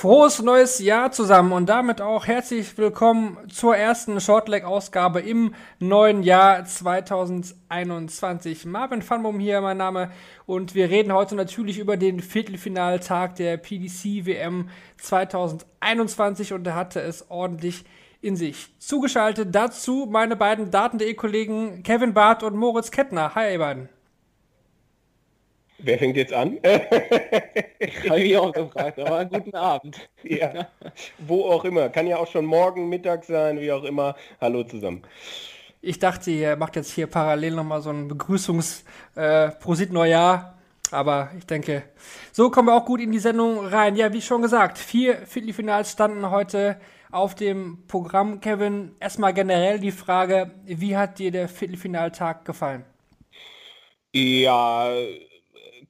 Frohes neues Jahr zusammen und damit auch herzlich willkommen zur ersten Shortleg-Ausgabe im neuen Jahr 2021. Marvin Fanbum hier, mein Name, und wir reden heute natürlich über den Viertelfinaltag der PDC WM 2021 und da hatte es ordentlich in sich. Zugeschaltet dazu meine beiden Daten.de-Kollegen Kevin Barth und Moritz Kettner. Hi, ihr beiden. Wer fängt jetzt an? Habe ich auch gefragt, aber einen guten Abend. ja, wo auch immer. Kann ja auch schon morgen, Mittag sein, wie auch immer. Hallo zusammen. Ich dachte, ihr macht jetzt hier parallel nochmal so ein Begrüßungs äh, Neujahr. Aber ich denke, so kommen wir auch gut in die Sendung rein. Ja, wie schon gesagt, vier Viertelfinals standen heute auf dem Programm. Kevin, erstmal generell die Frage, wie hat dir der Viertelfinaltag gefallen? Ja,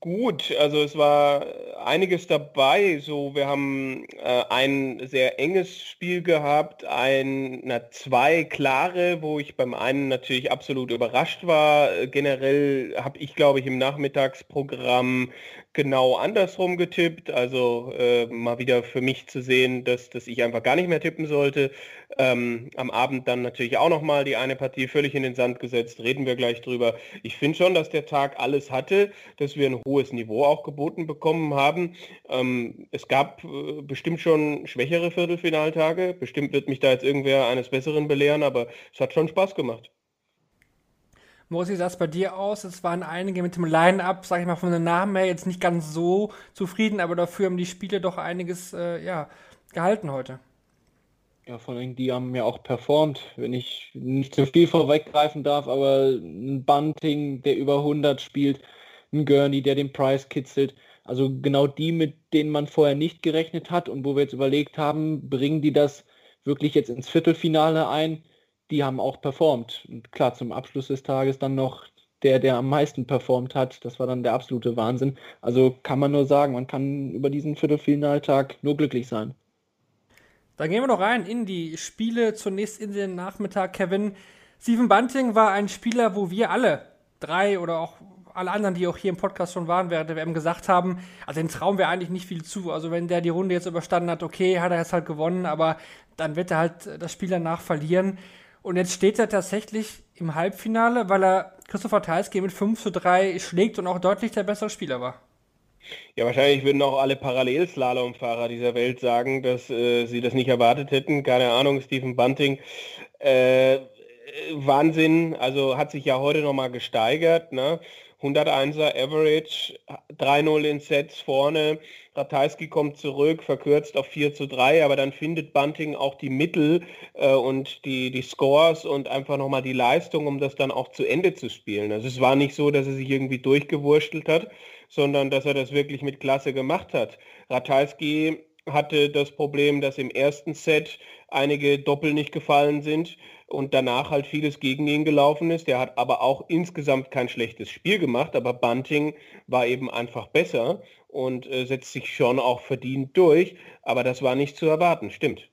gut. Also es war einiges dabei. So, wir haben äh, ein sehr enges Spiel gehabt, ein, na, zwei klare, wo ich beim einen natürlich absolut überrascht war. Generell habe ich, glaube ich, im Nachmittagsprogramm genau andersrum getippt. Also äh, mal wieder für mich zu sehen, dass, dass ich einfach gar nicht mehr tippen sollte. Ähm, am Abend dann natürlich auch nochmal die eine Partie völlig in den Sand gesetzt. Reden wir gleich drüber. Ich finde schon, dass der Tag alles hatte, dass wir ein hohes Niveau auch geboten bekommen haben. Ähm, es gab äh, bestimmt schon schwächere Viertelfinaltage. Bestimmt wird mich da jetzt irgendwer eines Besseren belehren, aber es hat schon Spaß gemacht. Moritz, wie sah es bei dir aus? Es waren einige mit dem Line-Up, sag ich mal, von den Namen her jetzt nicht ganz so zufrieden, aber dafür haben die Spiele doch einiges äh, ja, gehalten heute. Ja, vor allem die haben ja auch performt, wenn ich nicht zu viel vorweggreifen darf, aber ein Bunting, der über 100 spielt, ein Gurney, der den Price kitzelt. Also genau die, mit denen man vorher nicht gerechnet hat und wo wir jetzt überlegt haben, bringen die das wirklich jetzt ins Viertelfinale ein? die haben auch performt. Und klar, zum Abschluss des Tages dann noch der, der am meisten performt hat. Das war dann der absolute Wahnsinn. Also kann man nur sagen, man kann über diesen Viertelfinaltag nur glücklich sein. Dann gehen wir noch rein in die Spiele. Zunächst in den Nachmittag, Kevin. Steven Bunting war ein Spieler, wo wir alle, drei oder auch alle anderen, die auch hier im Podcast schon waren, während der WM gesagt haben, also den trauen wir eigentlich nicht viel zu. Also wenn der die Runde jetzt überstanden hat, okay, hat er jetzt halt gewonnen, aber dann wird er halt das Spiel danach verlieren. Und jetzt steht er tatsächlich im Halbfinale, weil er Christopher Thalski mit 5 zu 3 schlägt und auch deutlich der bessere Spieler war. Ja, wahrscheinlich würden auch alle Parallelslalomfahrer dieser Welt sagen, dass äh, sie das nicht erwartet hätten. Keine Ahnung, Stephen Bunting. Äh, Wahnsinn, also hat sich ja heute nochmal gesteigert. Ne? 101er Average, 3-0 in Sets vorne. Ratajski kommt zurück, verkürzt auf 4 zu 3, aber dann findet Bunting auch die Mittel äh, und die, die Scores und einfach nochmal die Leistung, um das dann auch zu Ende zu spielen. Also es war nicht so, dass er sich irgendwie durchgewurschtelt hat, sondern dass er das wirklich mit Klasse gemacht hat. Ratajski hatte das Problem, dass im ersten Set einige Doppel nicht gefallen sind und danach halt vieles gegen ihn gelaufen ist. Der hat aber auch insgesamt kein schlechtes Spiel gemacht, aber Bunting war eben einfach besser und äh, setzt sich schon auch verdient durch, aber das war nicht zu erwarten, stimmt.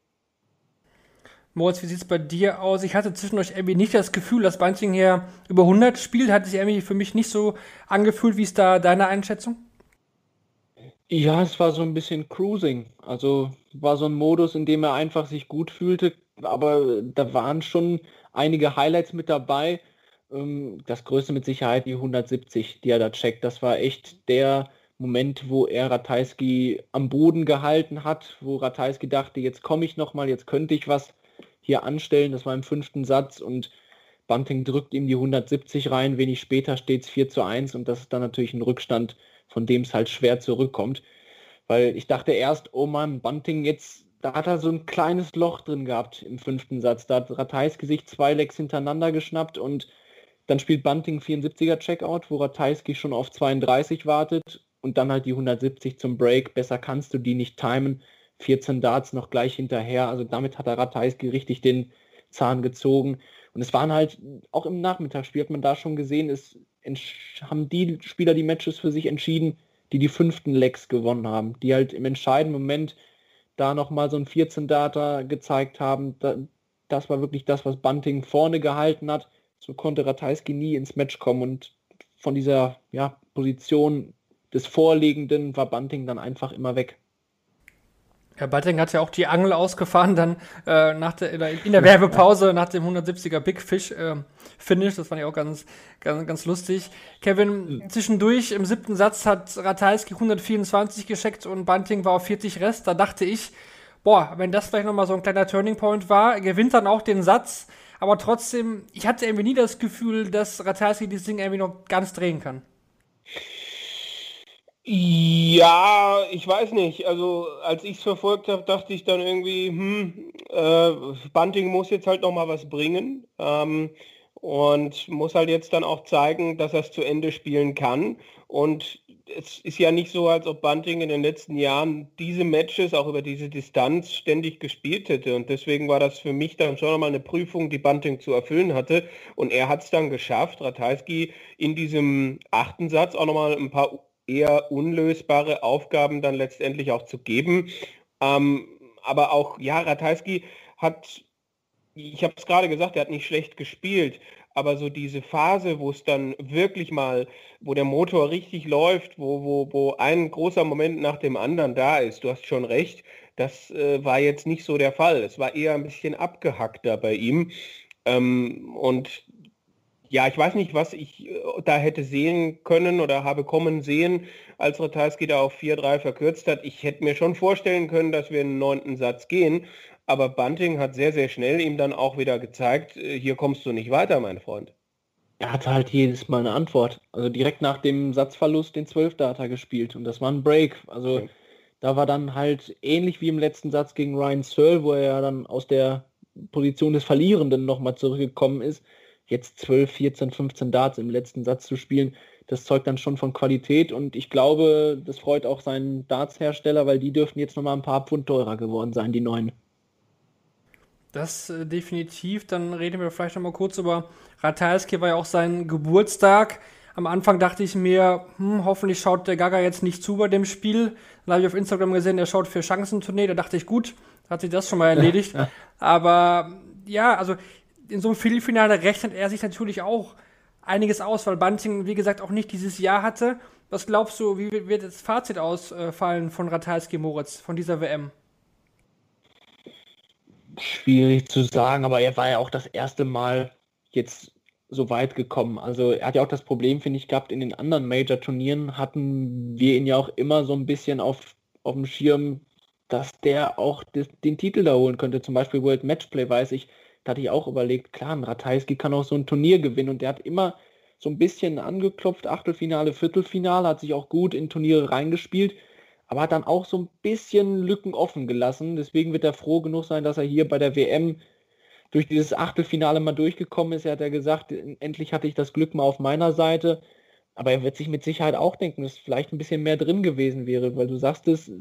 Moritz, wie sieht es bei dir aus? Ich hatte zwischendurch irgendwie nicht das Gefühl, dass Bunting hier über 100 spielt. Hat sich irgendwie für mich nicht so angefühlt. Wie ist da deine Einschätzung? Ja, es war so ein bisschen Cruising. Also war so ein Modus, in dem er einfach sich gut fühlte, aber da waren schon einige Highlights mit dabei. Ähm, das größte mit Sicherheit die 170, die er da checkt. Das war echt der Moment, wo er Ratajski am Boden gehalten hat, wo Ratajski dachte, jetzt komme ich nochmal, jetzt könnte ich was hier anstellen. Das war im fünften Satz und Bunting drückt ihm die 170 rein. Wenig später steht es 4 zu 1 und das ist dann natürlich ein Rückstand, von dem es halt schwer zurückkommt. Weil ich dachte erst, oh Mann, Bunting jetzt da hat er so ein kleines Loch drin gehabt im fünften Satz. Da hat Ratais Gesicht zwei Lecks hintereinander geschnappt und dann spielt Bunting 74er Checkout, wo Ratajski schon auf 32 wartet und dann halt die 170 zum Break. Besser kannst du die nicht timen. 14 Darts noch gleich hinterher. Also damit hat er Ratajski richtig den Zahn gezogen. Und es waren halt, auch im Nachmittagsspiel hat man da schon gesehen, es, haben die Spieler die Matches für sich entschieden, die die fünften Legs gewonnen haben, die halt im entscheidenden Moment da nochmal so ein 14-Data gezeigt haben. das war wirklich das, was Bunting vorne gehalten hat. So konnte Ratajski nie ins Match kommen und von dieser ja, Position des Vorliegenden war Bunting dann einfach immer weg. Ja, Bunting hat ja auch die Angel ausgefahren, dann äh, nach der, in der Werbepause nach dem 170er Big Fish äh, Finish. Das fand ich auch ganz, ganz, ganz lustig. Kevin, zwischendurch im siebten Satz hat Ratajski 124 gescheckt und Bunting war auf 40 Rest. Da dachte ich, boah, wenn das vielleicht nochmal so ein kleiner Turning Point war, gewinnt dann auch den Satz. Aber trotzdem, ich hatte irgendwie nie das Gefühl, dass Ratajski dieses Ding irgendwie noch ganz drehen kann. Ja, ich weiß nicht. Also als ich es verfolgt habe, dachte ich dann irgendwie, hm, äh, Bunting muss jetzt halt noch mal was bringen ähm, und muss halt jetzt dann auch zeigen, dass er es zu Ende spielen kann. Und es ist ja nicht so, als ob Bunting in den letzten Jahren diese Matches auch über diese Distanz ständig gespielt hätte. Und deswegen war das für mich dann schon nochmal eine Prüfung, die Bunting zu erfüllen hatte. Und er hat es dann geschafft, Ratajski in diesem achten Satz auch nochmal ein paar eher unlösbare Aufgaben dann letztendlich auch zu geben. Ähm, aber auch, ja, Ratajski hat, ich habe es gerade gesagt, er hat nicht schlecht gespielt, aber so diese Phase, wo es dann wirklich mal, wo der Motor richtig läuft, wo, wo, wo ein großer Moment nach dem anderen da ist, du hast schon recht, das äh, war jetzt nicht so der Fall. Es war eher ein bisschen abgehackter bei ihm. Ähm, und ja, ich weiß nicht, was ich äh, da hätte sehen können oder habe kommen sehen, als Ratajski da auf 4-3 verkürzt hat. Ich hätte mir schon vorstellen können, dass wir in den neunten Satz gehen, aber Bunting hat sehr, sehr schnell ihm dann auch wieder gezeigt, äh, hier kommst du nicht weiter, mein Freund. Er hatte halt jedes Mal eine Antwort. Also direkt nach dem Satzverlust den 12 Data gespielt und das war ein Break. Also okay. da war dann halt ähnlich wie im letzten Satz gegen Ryan Searle, wo er ja dann aus der Position des Verlierenden nochmal zurückgekommen ist jetzt 12, 14, 15 Darts im letzten Satz zu spielen, das zeugt dann schon von Qualität und ich glaube, das freut auch seinen Darts-Hersteller, weil die dürften jetzt nochmal ein paar Pfund teurer geworden sein, die neuen. Das äh, definitiv. Dann reden wir vielleicht nochmal kurz über Ratajski, war ja auch sein Geburtstag. Am Anfang dachte ich mir, hm, hoffentlich schaut der Gaga jetzt nicht zu bei dem Spiel. Dann habe ich auf Instagram gesehen, er schaut für Chancentournee. Da dachte ich, gut, hat sich das schon mal erledigt. Aber ja, also in so einem Viertelfinale rechnet er sich natürlich auch einiges aus, weil Bunting, wie gesagt, auch nicht dieses Jahr hatte. Was glaubst du, wie wird das Fazit ausfallen von Ratajski Moritz, von dieser WM? Schwierig zu sagen, aber er war ja auch das erste Mal jetzt so weit gekommen. Also er hat ja auch das Problem, finde ich, gehabt, in den anderen Major-Turnieren hatten wir ihn ja auch immer so ein bisschen auf, auf dem Schirm, dass der auch des, den Titel da holen könnte. Zum Beispiel World Matchplay weiß ich, da hatte ich auch überlegt, klar, ein Ratajski kann auch so ein Turnier gewinnen und der hat immer so ein bisschen angeklopft, Achtelfinale, Viertelfinale, hat sich auch gut in Turniere reingespielt, aber hat dann auch so ein bisschen Lücken offen gelassen. Deswegen wird er froh genug sein, dass er hier bei der WM durch dieses Achtelfinale mal durchgekommen ist. Er hat ja gesagt, endlich hatte ich das Glück mal auf meiner Seite. Aber er wird sich mit Sicherheit auch denken, dass vielleicht ein bisschen mehr drin gewesen wäre, weil du sagst es,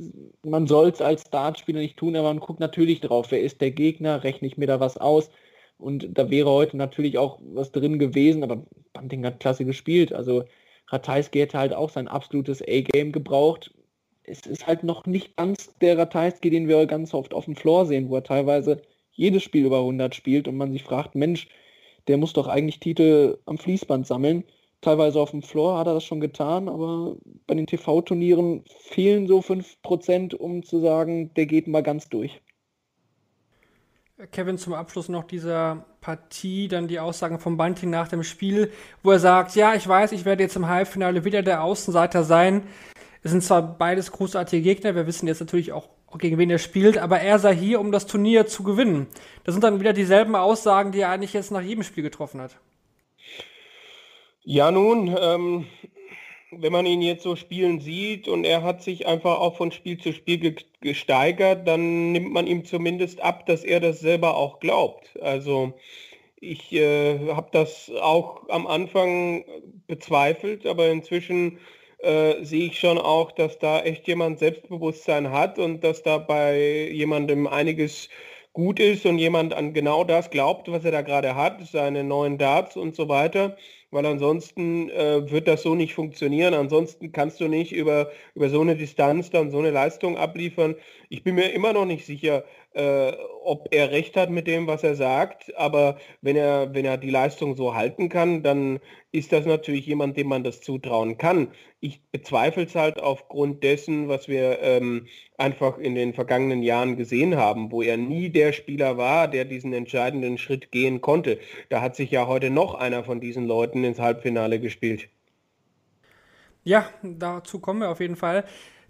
man soll es als Startspieler nicht tun, aber man guckt natürlich drauf, wer ist der Gegner, rechne ich mir da was aus. Und da wäre heute natürlich auch was drin gewesen, aber Bunting hat klasse gespielt. Also Ratajski hätte halt auch sein absolutes A-Game gebraucht. Es ist halt noch nicht ganz der Ratajski, den wir ganz oft auf dem Floor sehen, wo er teilweise jedes Spiel über 100 spielt und man sich fragt, Mensch, der muss doch eigentlich Titel am Fließband sammeln teilweise auf dem Floor hat er das schon getan, aber bei den TV-Turnieren fehlen so 5%, um zu sagen, der geht mal ganz durch. Kevin, zum Abschluss noch dieser Partie, dann die Aussagen von Bunting nach dem Spiel, wo er sagt, ja, ich weiß, ich werde jetzt im Halbfinale wieder der Außenseiter sein. Es sind zwar beides großartige Gegner, wir wissen jetzt natürlich auch, gegen wen er spielt, aber er sei hier, um das Turnier zu gewinnen. Das sind dann wieder dieselben Aussagen, die er eigentlich jetzt nach jedem Spiel getroffen hat. Ja, nun, ähm, wenn man ihn jetzt so spielen sieht und er hat sich einfach auch von Spiel zu Spiel ge gesteigert, dann nimmt man ihm zumindest ab, dass er das selber auch glaubt. Also ich äh, habe das auch am Anfang bezweifelt, aber inzwischen äh, sehe ich schon auch, dass da echt jemand Selbstbewusstsein hat und dass da bei jemandem einiges gut ist und jemand an genau das glaubt, was er da gerade hat, seine neuen Darts und so weiter. Weil ansonsten äh, wird das so nicht funktionieren. Ansonsten kannst du nicht über, über so eine Distanz dann so eine Leistung abliefern. Ich bin mir immer noch nicht sicher, äh, ob er recht hat mit dem, was er sagt. Aber wenn er, wenn er die Leistung so halten kann, dann ist das natürlich jemand, dem man das zutrauen kann. Ich bezweifle es halt aufgrund dessen, was wir ähm, einfach in den vergangenen Jahren gesehen haben, wo er nie der Spieler war, der diesen entscheidenden Schritt gehen konnte. Da hat sich ja heute noch einer von diesen Leuten ins Halbfinale gespielt. Ja, dazu kommen wir auf jeden Fall.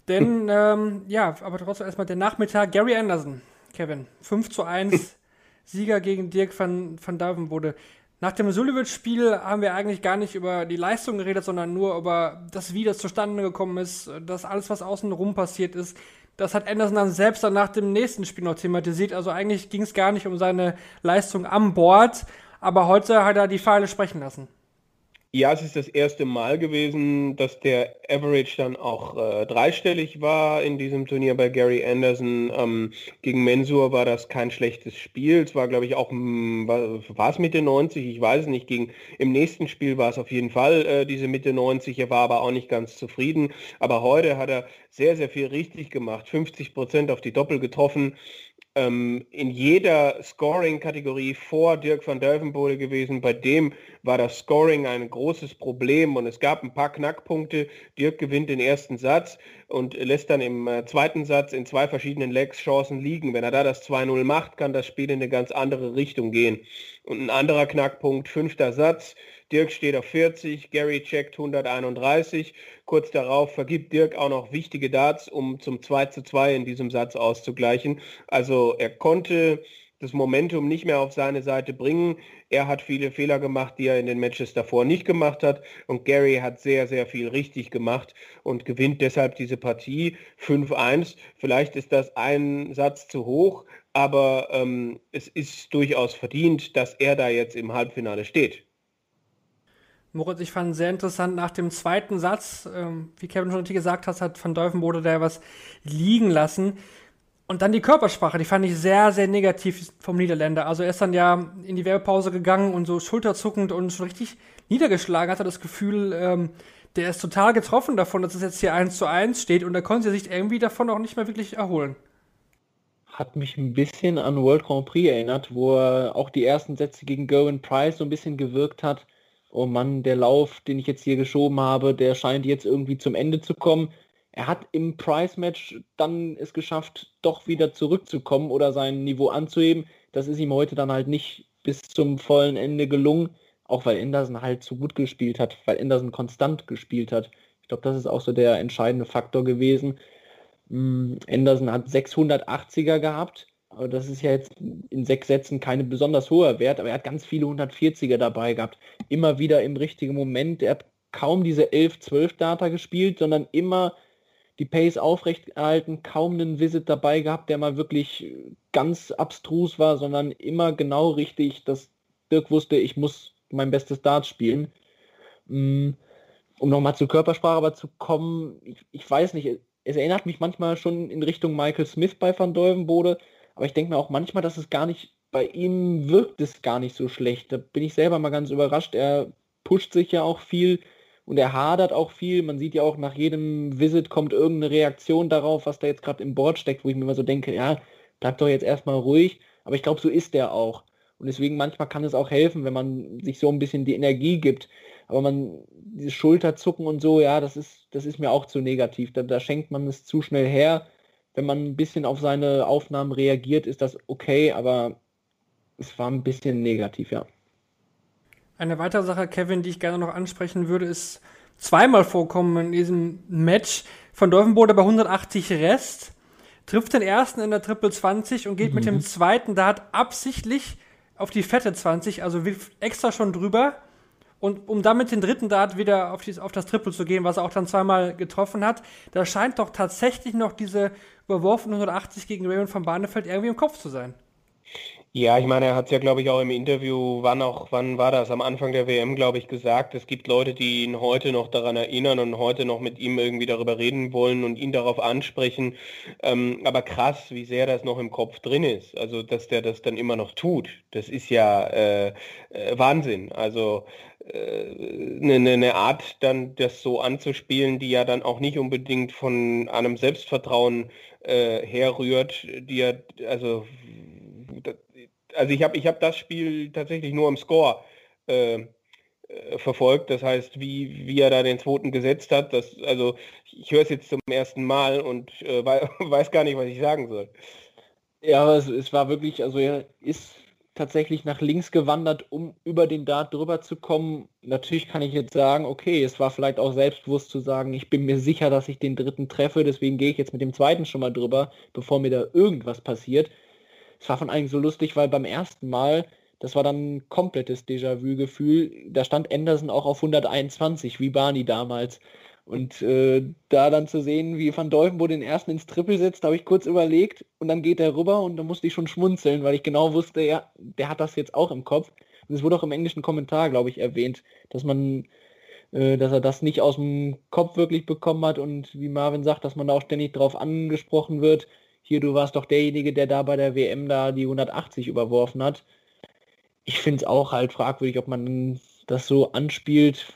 Denn, ähm, ja, aber trotzdem erstmal der Nachmittag. Gary Anderson, Kevin, 5 zu 1, Sieger gegen Dirk van, van Duivenbode. Nach dem Suljovic-Spiel haben wir eigentlich gar nicht über die Leistung geredet, sondern nur über das, wie das zustande gekommen ist, das alles, was außen rum passiert ist. Das hat Anderson dann selbst dann nach dem nächsten Spiel noch thematisiert. Also eigentlich ging es gar nicht um seine Leistung am Board, aber heute hat er die Pfeile sprechen lassen. Ja, es ist das erste Mal gewesen, dass der Average dann auch äh, dreistellig war in diesem Turnier bei Gary Anderson. Ähm, gegen Mensur war das kein schlechtes Spiel. Es war, glaube ich, auch, hm, war, es Mitte 90? Ich weiß es nicht. Gegen, Im nächsten Spiel war es auf jeden Fall äh, diese Mitte 90. Er war aber auch nicht ganz zufrieden. Aber heute hat er sehr, sehr viel richtig gemacht. 50 Prozent auf die Doppel getroffen ähm, in jeder Scoring-Kategorie vor Dirk van Duivenbode gewesen. Bei dem war das Scoring ein großes Problem und es gab ein paar Knackpunkte. Dirk gewinnt den ersten Satz und lässt dann im äh, zweiten Satz in zwei verschiedenen Legs Chancen liegen. Wenn er da das 2-0 macht, kann das Spiel in eine ganz andere Richtung gehen. Und ein anderer Knackpunkt, fünfter Satz. Dirk steht auf 40, Gary checkt 131. Kurz darauf vergibt Dirk auch noch wichtige Darts, um zum 2 zu 2 in diesem Satz auszugleichen. Also er konnte das Momentum nicht mehr auf seine Seite bringen. Er hat viele Fehler gemacht, die er in den Matches davor nicht gemacht hat. Und Gary hat sehr, sehr viel richtig gemacht und gewinnt deshalb diese Partie 5-1. Vielleicht ist das ein Satz zu hoch, aber ähm, es ist durchaus verdient, dass er da jetzt im Halbfinale steht. Moritz, ich fand sehr interessant nach dem zweiten Satz, ähm, wie Kevin schon gesagt hat, hat Van Deuvenbode da was liegen lassen. Und dann die Körpersprache, die fand ich sehr, sehr negativ vom Niederländer. Also er ist dann ja in die Werbepause gegangen und so schulterzuckend und schon richtig niedergeschlagen, hatte das Gefühl, ähm, der ist total getroffen davon, dass es jetzt hier 1 zu 1 steht und er konnte sich irgendwie davon auch nicht mehr wirklich erholen. Hat mich ein bisschen an World Grand Prix erinnert, wo er auch die ersten Sätze gegen Gowan Price so ein bisschen gewirkt hat oh Mann, der Lauf, den ich jetzt hier geschoben habe, der scheint jetzt irgendwie zum Ende zu kommen. Er hat im Price-Match dann es geschafft, doch wieder zurückzukommen oder sein Niveau anzuheben. Das ist ihm heute dann halt nicht bis zum vollen Ende gelungen, auch weil Anderson halt zu gut gespielt hat, weil Anderson konstant gespielt hat. Ich glaube, das ist auch so der entscheidende Faktor gewesen. Mm, Anderson hat 680er gehabt das ist ja jetzt in sechs Sätzen keine besonders hoher Wert, aber er hat ganz viele 140er dabei gehabt. Immer wieder im richtigen Moment. Er hat kaum diese 11, 12 Data gespielt, sondern immer die Pace aufrechterhalten, kaum einen Visit dabei gehabt, der mal wirklich ganz abstrus war, sondern immer genau richtig, dass Dirk wusste, ich muss mein bestes Dart spielen. Mm, um nochmal zur Körpersprache aber zu kommen, ich, ich, weiß nicht, es erinnert mich manchmal schon in Richtung Michael Smith bei Van Dolvenbode, aber ich denke mir auch manchmal, dass es gar nicht, bei ihm wirkt es gar nicht so schlecht. Da bin ich selber mal ganz überrascht. Er pusht sich ja auch viel und er hadert auch viel. Man sieht ja auch nach jedem Visit kommt irgendeine Reaktion darauf, was da jetzt gerade im Board steckt, wo ich mir immer so denke, ja, bleib doch jetzt erstmal ruhig. Aber ich glaube, so ist er auch. Und deswegen manchmal kann es auch helfen, wenn man sich so ein bisschen die Energie gibt. Aber man, dieses Schulterzucken und so, ja, das ist, das ist mir auch zu negativ. Da, da schenkt man es zu schnell her wenn man ein bisschen auf seine Aufnahmen reagiert, ist das okay, aber es war ein bisschen negativ, ja. Eine weitere Sache, Kevin, die ich gerne noch ansprechen würde, ist zweimal vorkommen in diesem Match von Dolphenbode bei 180 Rest, trifft den ersten in der Triple 20 und geht mhm. mit dem zweiten Dart absichtlich auf die fette 20, also extra schon drüber und um damit den dritten Dart wieder auf, die, auf das Triple zu gehen, was er auch dann zweimal getroffen hat, da scheint doch tatsächlich noch diese überworfene 180 gegen Raymond von Barnefeld irgendwie im Kopf zu sein. Ja, ich meine, er hat es ja, glaube ich, auch im Interview, wann auch, wann war das? Am Anfang der WM, glaube ich, gesagt, es gibt Leute, die ihn heute noch daran erinnern und heute noch mit ihm irgendwie darüber reden wollen und ihn darauf ansprechen. Ähm, aber krass, wie sehr das noch im Kopf drin ist. Also, dass der das dann immer noch tut. Das ist ja äh, äh, Wahnsinn. Also eine, äh, eine Art, dann das so anzuspielen, die ja dann auch nicht unbedingt von einem Selbstvertrauen äh, herrührt, die ja, also also ich habe ich hab das Spiel tatsächlich nur im Score äh, äh, verfolgt. Das heißt, wie, wie er da den zweiten gesetzt hat, das, also ich höre es jetzt zum ersten Mal und äh, weiß gar nicht, was ich sagen soll. Ja, aber es, es, war wirklich, also er ist tatsächlich nach links gewandert, um über den Dart drüber zu kommen. Natürlich kann ich jetzt sagen, okay, es war vielleicht auch selbstbewusst zu sagen, ich bin mir sicher, dass ich den dritten treffe, deswegen gehe ich jetzt mit dem zweiten schon mal drüber, bevor mir da irgendwas passiert es war von eigentlich so lustig, weil beim ersten Mal, das war dann ein komplettes Déjà-vu-Gefühl, da stand Anderson auch auf 121, wie Barney damals. Und äh, da dann zu sehen, wie Van Dolvenbo den ersten ins Triple setzt, habe ich kurz überlegt und dann geht er rüber und da musste ich schon schmunzeln, weil ich genau wusste, ja, der hat das jetzt auch im Kopf. Und es wurde auch im englischen Kommentar, glaube ich, erwähnt, dass man, äh, dass er das nicht aus dem Kopf wirklich bekommen hat und wie Marvin sagt, dass man da auch ständig drauf angesprochen wird hier, du warst doch derjenige, der da bei der WM da die 180 überworfen hat. Ich finde es auch halt fragwürdig, ob man das so anspielt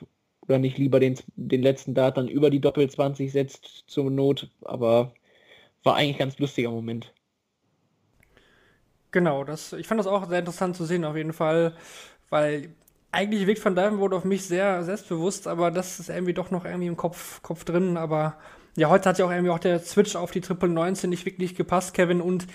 oder nicht lieber den, den letzten Dart dann über die Doppel 20 setzt zur Not. Aber war eigentlich ganz lustiger Moment. Genau, das, ich fand das auch sehr interessant zu sehen auf jeden Fall, weil eigentlich wirkt Van Dijvenbode auf mich sehr selbstbewusst, aber das ist irgendwie doch noch irgendwie im Kopf, Kopf drin, aber ja, heute hat ja auch irgendwie auch der Switch auf die Triple 19 nicht wirklich gepasst, Kevin. Und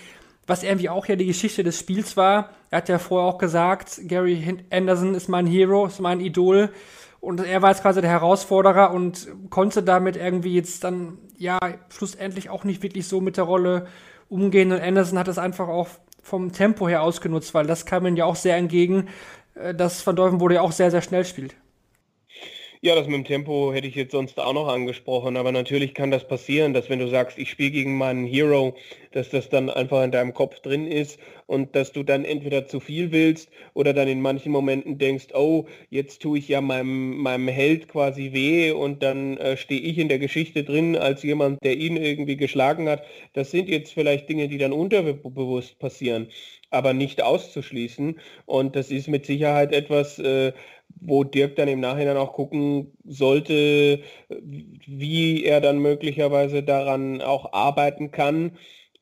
was irgendwie auch ja die Geschichte des Spiels war, er hat ja vorher auch gesagt, Gary Anderson ist mein Hero, ist mein Idol. Und er war jetzt quasi der Herausforderer und konnte damit irgendwie jetzt dann, ja, schlussendlich auch nicht wirklich so mit der Rolle umgehen. Und Anderson hat es einfach auch vom Tempo her ausgenutzt, weil das kam ihm ja auch sehr entgegen, äh, dass Van Dolphin ja auch sehr, sehr schnell spielt. Ja, das mit dem Tempo hätte ich jetzt sonst auch noch angesprochen, aber natürlich kann das passieren, dass wenn du sagst, ich spiele gegen meinen Hero, dass das dann einfach in deinem Kopf drin ist und dass du dann entweder zu viel willst oder dann in manchen Momenten denkst, oh, jetzt tue ich ja meinem, meinem Held quasi weh und dann äh, stehe ich in der Geschichte drin als jemand, der ihn irgendwie geschlagen hat. Das sind jetzt vielleicht Dinge, die dann unterbewusst passieren, aber nicht auszuschließen und das ist mit Sicherheit etwas, äh, wo Dirk dann im Nachhinein auch gucken sollte, wie er dann möglicherweise daran auch arbeiten kann.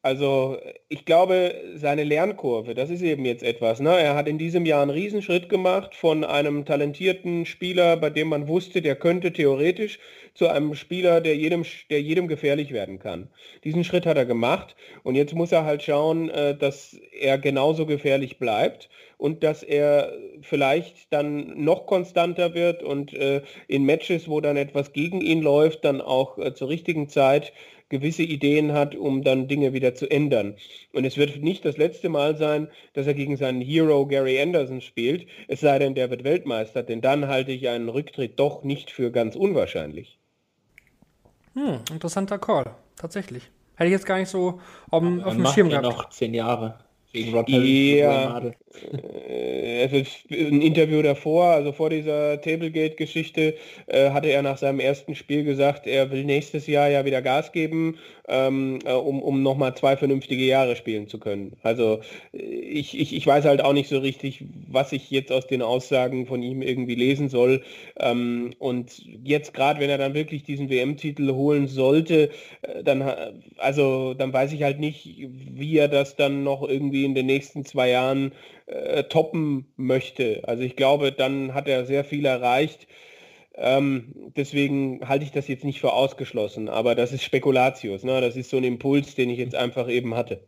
Also ich glaube, seine Lernkurve, das ist eben jetzt etwas. Ne? Er hat in diesem Jahr einen Riesenschritt gemacht von einem talentierten Spieler, bei dem man wusste, der könnte theoretisch, zu einem Spieler, der jedem, der jedem gefährlich werden kann. Diesen Schritt hat er gemacht und jetzt muss er halt schauen, äh, dass er genauso gefährlich bleibt und dass er vielleicht dann noch konstanter wird und äh, in Matches, wo dann etwas gegen ihn läuft, dann auch äh, zur richtigen Zeit gewisse Ideen hat, um dann Dinge wieder zu ändern. Und es wird nicht das letzte Mal sein, dass er gegen seinen Hero Gary Anderson spielt, es sei denn, der wird Weltmeister, denn dann halte ich einen Rücktritt doch nicht für ganz unwahrscheinlich. Hm, interessanter Call, tatsächlich. Hätte ich jetzt gar nicht so um, auf dem Schirm gehabt. noch zehn Jahre. Gegen Rod ja, äh, ein Interview davor, also vor dieser Tablegate-Geschichte, äh, hatte er nach seinem ersten Spiel gesagt, er will nächstes Jahr ja wieder Gas geben, ähm, äh, um, um nochmal zwei vernünftige Jahre spielen zu können. Also äh, ich, ich, ich weiß halt auch nicht so richtig, was ich jetzt aus den Aussagen von ihm irgendwie lesen soll. Ähm, und jetzt gerade, wenn er dann wirklich diesen WM-Titel holen sollte, äh, dann, also, dann weiß ich halt nicht, wie er das dann noch irgendwie in den nächsten zwei Jahren äh, toppen möchte. Also ich glaube, dann hat er sehr viel erreicht. Ähm, deswegen halte ich das jetzt nicht für ausgeschlossen, aber das ist Spekulatius. Ne? Das ist so ein Impuls, den ich jetzt einfach eben hatte.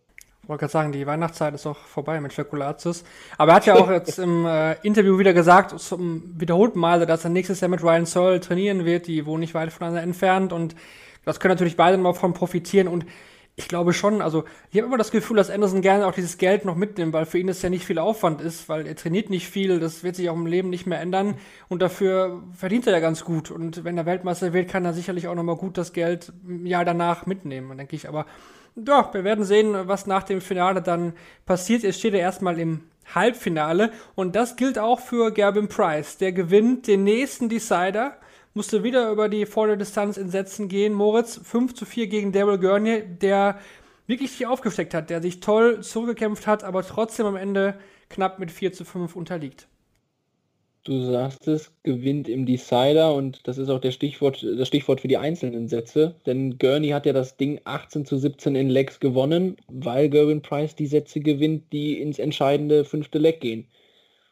Ich wollte gerade sagen, die Weihnachtszeit ist auch vorbei mit Spekulatius. Aber er hat ja auch jetzt im äh, Interview wieder gesagt, zum wiederholten Male, dass er nächstes Jahr mit Ryan Searle trainieren wird. Die wohnen nicht weit voneinander entfernt und das können natürlich beide mal von profitieren. Und Ich glaube schon, also ich habe immer das Gefühl, dass Anderson gerne auch dieses Geld noch mitnimmt, weil für ihn das ja nicht viel Aufwand ist, weil er trainiert nicht viel, das wird sich auch im Leben nicht mehr ändern und dafür verdient er ja ganz gut. Und wenn er Weltmeister wird, kann er sicherlich auch nochmal gut das Geld im Jahr danach mitnehmen, denke ich. Aber ja, wir werden sehen, was nach dem Finale dann passiert. Es steht er erstmal im Halbfinale und das gilt auch für Gavin Price. Der gewinnt den nächsten Decider musste wieder über die Vorderdistanz in Sätzen gehen. Moritz 5 zu 4 gegen Daryl Gurney, der wirklich sich aufgesteckt hat, der sich toll zurückgekämpft hat, aber trotzdem am Ende knapp mit 4 zu 5 unterliegt. Du sagst es, gewinnt im Decider und das ist auch der Stichwort, das Stichwort für die einzelnen Sätze, denn Gurney hat ja das Ding 18 zu 17 in Legs gewonnen, weil Gerwin Price die Sätze gewinnt, die ins entscheidende fünfte Leg gehen.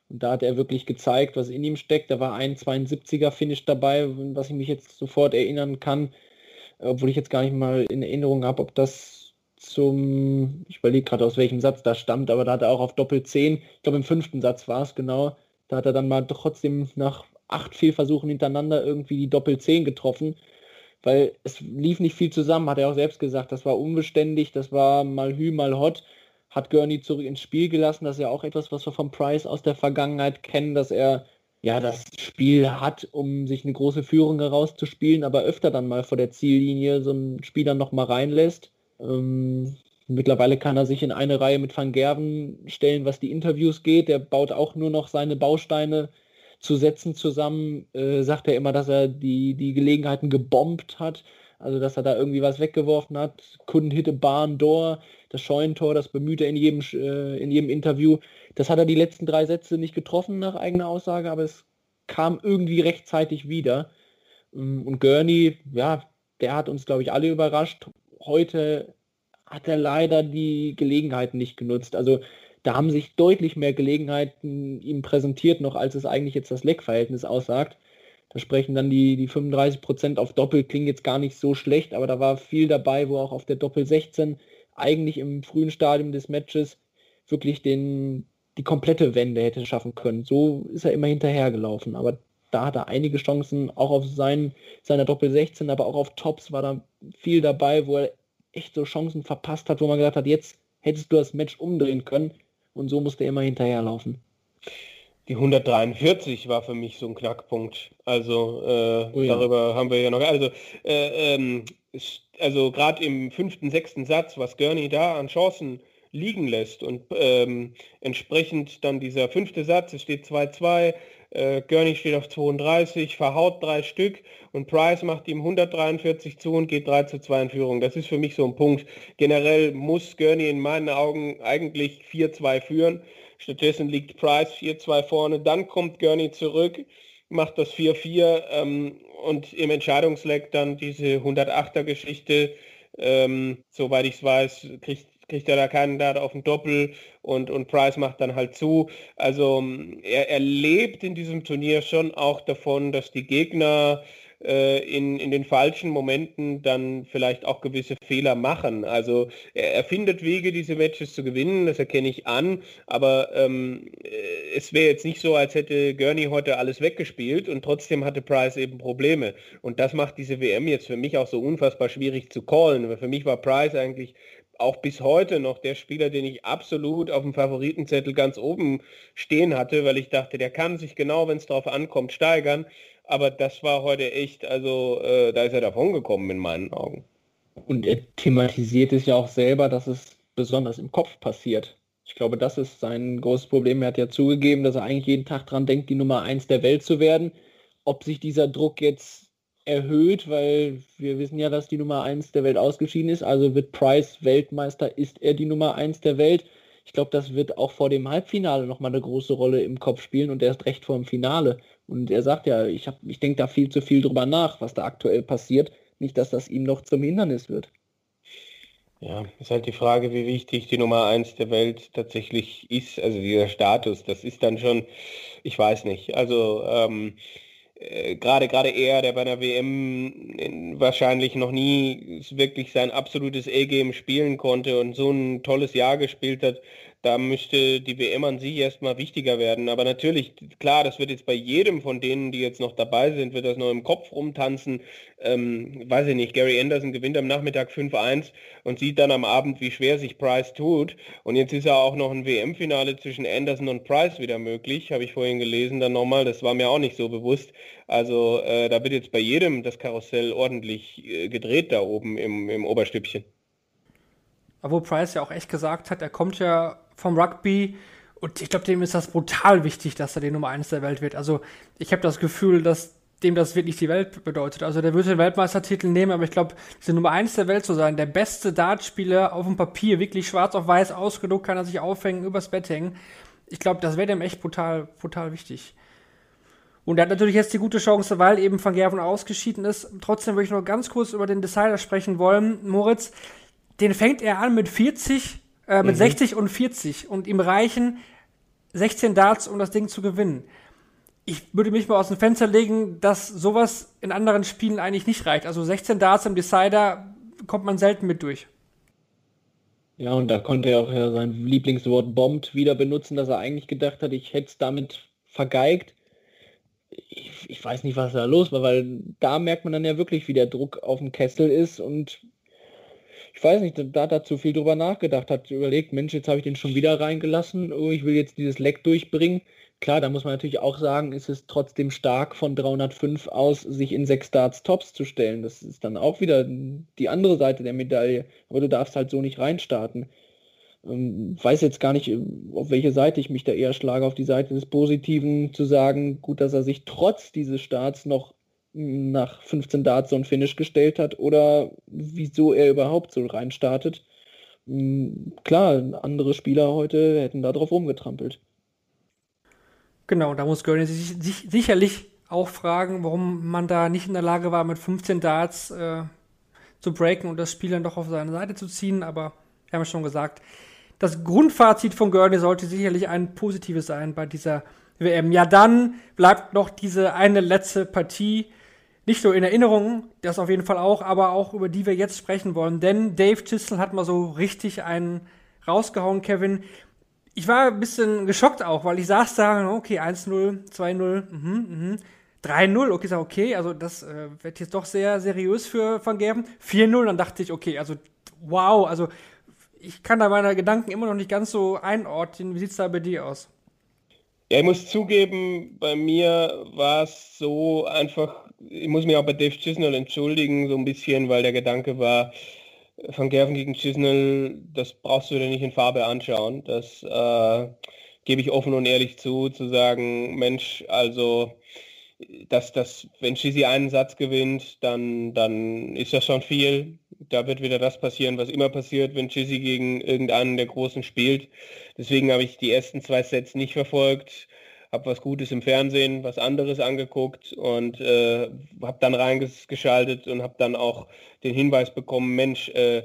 Und da hat er wirklich gezeigt, was in ihm steckt. Da war ein 72er Finish dabei, was ich mich jetzt sofort erinnern kann, obwohl ich jetzt gar nicht mal in Erinnerung habe, ob das zum, ich überlege gerade aus welchem Satz das stammt, aber da hat er auch auf Doppel 10, ich glaube im fünften Satz war es genau, da hat er dann mal trotzdem nach acht Fehlversuchen hintereinander irgendwie die Doppel 10 getroffen, weil es lief nicht viel zusammen, hat er auch selbst gesagt, das war unbeständig, das war mal Hü, mal Hot hat Gurney zurück ins Spiel gelassen. Das ist ja auch etwas, was wir von Price aus der Vergangenheit kennen, dass er ja das Spiel hat, um sich eine große Führung herauszuspielen, aber öfter dann mal vor der Ziellinie so einen Spieler noch mal reinlässt. Ähm, mittlerweile kann er sich in eine Reihe mit Van Gerven stellen, was die Interviews geht. Er baut auch nur noch seine Bausteine zu Sätzen zusammen. Äh, sagt er immer, dass er die, die Gelegenheiten gebombt hat. Also, dass er da irgendwie was weggeworfen hat. Couldn't hit barn door das Scheunentor, das bemüht er in jedem, äh, in jedem Interview. Das hat er die letzten drei Sätze nicht getroffen nach eigener Aussage, aber es kam irgendwie rechtzeitig wieder. Ähm, und Gurney, ja, der hat uns, glaube ich, alle überrascht. Heute hat er leider die Gelegenheiten nicht genutzt. Also da haben sich deutlich mehr Gelegenheiten ihm präsentiert, noch als es eigentlich jetzt das Leckverhältnis aussagt. Da sprechen dann die, die 35% auf Doppel, klingen jetzt gar nicht so schlecht, aber da war viel dabei, wo auch auf der Doppel 16 eigentlich im frühen Stadium des Matches wirklich den, die komplette Wende hätte schaffen können. So ist er immer hinterhergelaufen. Aber da hat er einige Chancen, auch auf seinen, seiner Doppel 16, aber auch auf Tops war da viel dabei, wo er echt so Chancen verpasst hat, wo man gesagt hat, jetzt hättest du das Match umdrehen können. Und so musste er immer hinterherlaufen. Die 143 war für mich so ein Knackpunkt. Also äh, oh ja. darüber haben wir ja noch. Also äh, ähm, also gerade im fünften, sechsten Satz, was Gurney da an Chancen liegen lässt und ähm, entsprechend dann dieser fünfte Satz, es steht 2-2, äh, Gurney steht auf 32, verhaut drei Stück und Price macht ihm 143 zu und geht 3 zu 2 in Führung. Das ist für mich so ein Punkt. Generell muss Gurney in meinen Augen eigentlich 4-2 führen. Stattdessen liegt Price 4-2 vorne, dann kommt Gurney zurück, macht das 4-4 ähm, und im Entscheidungsleck dann diese 108er Geschichte, ähm, soweit ich es weiß, kriegt, kriegt er da keinen Dart auf den Doppel und, und Price macht dann halt zu. Also er, er lebt in diesem Turnier schon auch davon, dass die Gegner in, in den falschen Momenten dann vielleicht auch gewisse Fehler machen. Also er, er findet Wege, diese Matches zu gewinnen, das erkenne ich an, aber ähm, äh, es wäre jetzt nicht so, als hätte Gurney heute alles weggespielt und trotzdem hatte Price eben Probleme. Und das macht diese WM jetzt für mich auch so unfassbar schwierig zu callen. Weil für mich war Price eigentlich auch bis heute noch der Spieler, den ich absolut auf dem Favoritenzettel ganz oben stehen hatte, weil ich dachte, der kann sich genau, wenn es darauf ankommt, steigern aber das war heute echt, also äh, da ist er davon gekommen in meinen Augen. Und er thematisiert es ja auch selber, dass es besonders im Kopf passiert. Ich glaube, das ist sein großes Problem. Er hat ja zugegeben, dass er eigentlich jeden Tag dran denkt, die Nummer 1 der Welt zu werden. Ob sich dieser Druck jetzt erhöht, weil wir wissen ja, dass die Nummer 1 der Welt ausgeschieden ist. Also wird Price Weltmeister, ist er die Nummer 1 der Welt. Ich glaube, das wird auch vor dem Halbfinale nochmal eine große Rolle im Kopf spielen und erst recht vor dem Finale. Und er sagt ja, ich, ich denke da viel zu viel drüber nach, was da aktuell passiert. Nicht, dass das ihm noch zum Hindernis wird. Ja, ist halt die Frage, wie wichtig die Nummer 1 der Welt tatsächlich ist. Also dieser Status, das ist dann schon, ich weiß nicht. Also ähm, äh, gerade gerade er, der bei einer WM wahrscheinlich noch nie wirklich sein absolutes A-Game spielen konnte und so ein tolles Jahr gespielt hat, da müsste die WM an sich erstmal wichtiger werden. Aber natürlich, klar, das wird jetzt bei jedem von denen, die jetzt noch dabei sind, wird das noch im Kopf rumtanzen. Ähm, weiß ich nicht, Gary Anderson gewinnt am Nachmittag 5-1 und sieht dann am Abend, wie schwer sich Price tut. Und jetzt ist ja auch noch ein WM-Finale zwischen Anderson und Price wieder möglich, habe ich vorhin gelesen dann nochmal. Das war mir auch nicht so bewusst. Also äh, da wird jetzt bei jedem das Karussell ordentlich äh, gedreht da oben im, im Oberstübchen. Obwohl Price ja auch echt gesagt hat, er kommt ja vom Rugby. Und ich glaube, dem ist das brutal wichtig, dass er die Nummer 1 der Welt wird. Also ich habe das Gefühl, dass dem das wirklich die Welt bedeutet. Also der würde den Weltmeistertitel nehmen, aber ich glaube, diese Nummer 1 der Welt zu sein, der beste Dartspieler auf dem Papier, wirklich schwarz auf weiß ausgedruckt, kann er sich aufhängen, übers Bett hängen. Ich glaube, das wäre dem echt brutal, brutal wichtig. Und er hat natürlich jetzt die gute Chance, weil eben Van Gerven ausgeschieden ist. Trotzdem würde ich noch ganz kurz über den Decider sprechen wollen. Moritz, den fängt er an mit 40 äh, mit mhm. 60 und 40 und ihm reichen 16 Darts, um das Ding zu gewinnen. Ich würde mich mal aus dem Fenster legen, dass sowas in anderen Spielen eigentlich nicht reicht. Also 16 Darts im Decider kommt man selten mit durch. Ja, und da konnte er auch ja sein Lieblingswort bombt wieder benutzen, dass er eigentlich gedacht hat, ich hätte es damit vergeigt. Ich, ich, weiß nicht, was da los war, weil da merkt man dann ja wirklich, wie der Druck auf dem Kessel ist und weiß nicht, da hat er zu viel drüber nachgedacht, hat überlegt, Mensch, jetzt habe ich den schon wieder reingelassen, oh, ich will jetzt dieses Leck durchbringen. Klar, da muss man natürlich auch sagen, ist es trotzdem stark von 305 aus, sich in sechs Starts Tops zu stellen. Das ist dann auch wieder die andere Seite der Medaille. Aber du darfst halt so nicht reinstarten. Ähm, weiß jetzt gar nicht, auf welche Seite ich mich da eher schlage, auf die Seite des Positiven zu sagen, gut, dass er sich trotz dieses Starts noch nach 15 Darts so ein Finish gestellt hat oder wieso er überhaupt so reinstartet. Hm, klar, andere Spieler heute hätten da drauf rumgetrampelt. Genau, da muss Gurney sich, sich, sicherlich auch fragen, warum man da nicht in der Lage war, mit 15 Darts äh, zu breaken und das Spiel dann doch auf seine Seite zu ziehen. Aber wir haben ja schon gesagt, das Grundfazit von Gurney sollte sicherlich ein positives sein bei dieser WM. Ja, dann bleibt noch diese eine letzte Partie nicht nur in Erinnerung, das auf jeden Fall auch, aber auch über die wir jetzt sprechen wollen. Denn Dave Chisel hat mal so richtig einen rausgehauen, Kevin. Ich war ein bisschen geschockt auch, weil ich saß da, okay, 1-0, 2-0, mhm, mhm. 3-0, okay, sag okay, also das äh, wird jetzt doch sehr seriös für Van Gerven. 4-0, dann dachte ich, okay, also wow, also ich kann da meine Gedanken immer noch nicht ganz so einordnen. Wie sieht es da bei dir aus? Ja, ich muss zugeben, bei mir war es so einfach ich muss mich auch bei Dave Chisnell entschuldigen, so ein bisschen, weil der Gedanke war, Van Gerven gegen Chisnell, das brauchst du dir nicht in Farbe anschauen. Das äh, gebe ich offen und ehrlich zu, zu sagen, Mensch, also dass das, wenn Chizzy einen Satz gewinnt, dann, dann ist das schon viel. Da wird wieder das passieren, was immer passiert, wenn Chizzy gegen irgendeinen der Großen spielt. Deswegen habe ich die ersten zwei Sets nicht verfolgt habe was Gutes im Fernsehen, was anderes angeguckt und äh, habe dann reingeschaltet und habe dann auch den Hinweis bekommen, Mensch, äh,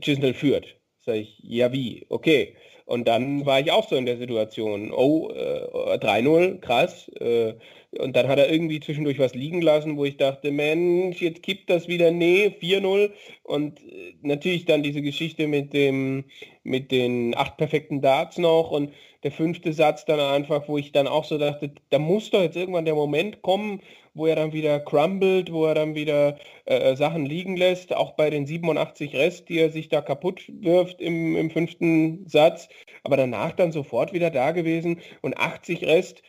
Chisnell führt. Sag ich, ja wie, okay. Und dann war ich auch so in der Situation, oh, äh, 3-0, krass. Äh, und dann hat er irgendwie zwischendurch was liegen lassen, wo ich dachte, Mensch, jetzt kippt das wieder, nee, 4-0. Und äh, natürlich dann diese Geschichte mit dem, mit den acht perfekten Darts noch und der fünfte Satz dann einfach, wo ich dann auch so dachte, da muss doch jetzt irgendwann der Moment kommen, wo er dann wieder crumbled, wo er dann wieder äh, Sachen liegen lässt, auch bei den 87 Rest, die er sich da kaputt wirft im, im fünften Satz, aber danach dann sofort wieder da gewesen. Und 80 Rest,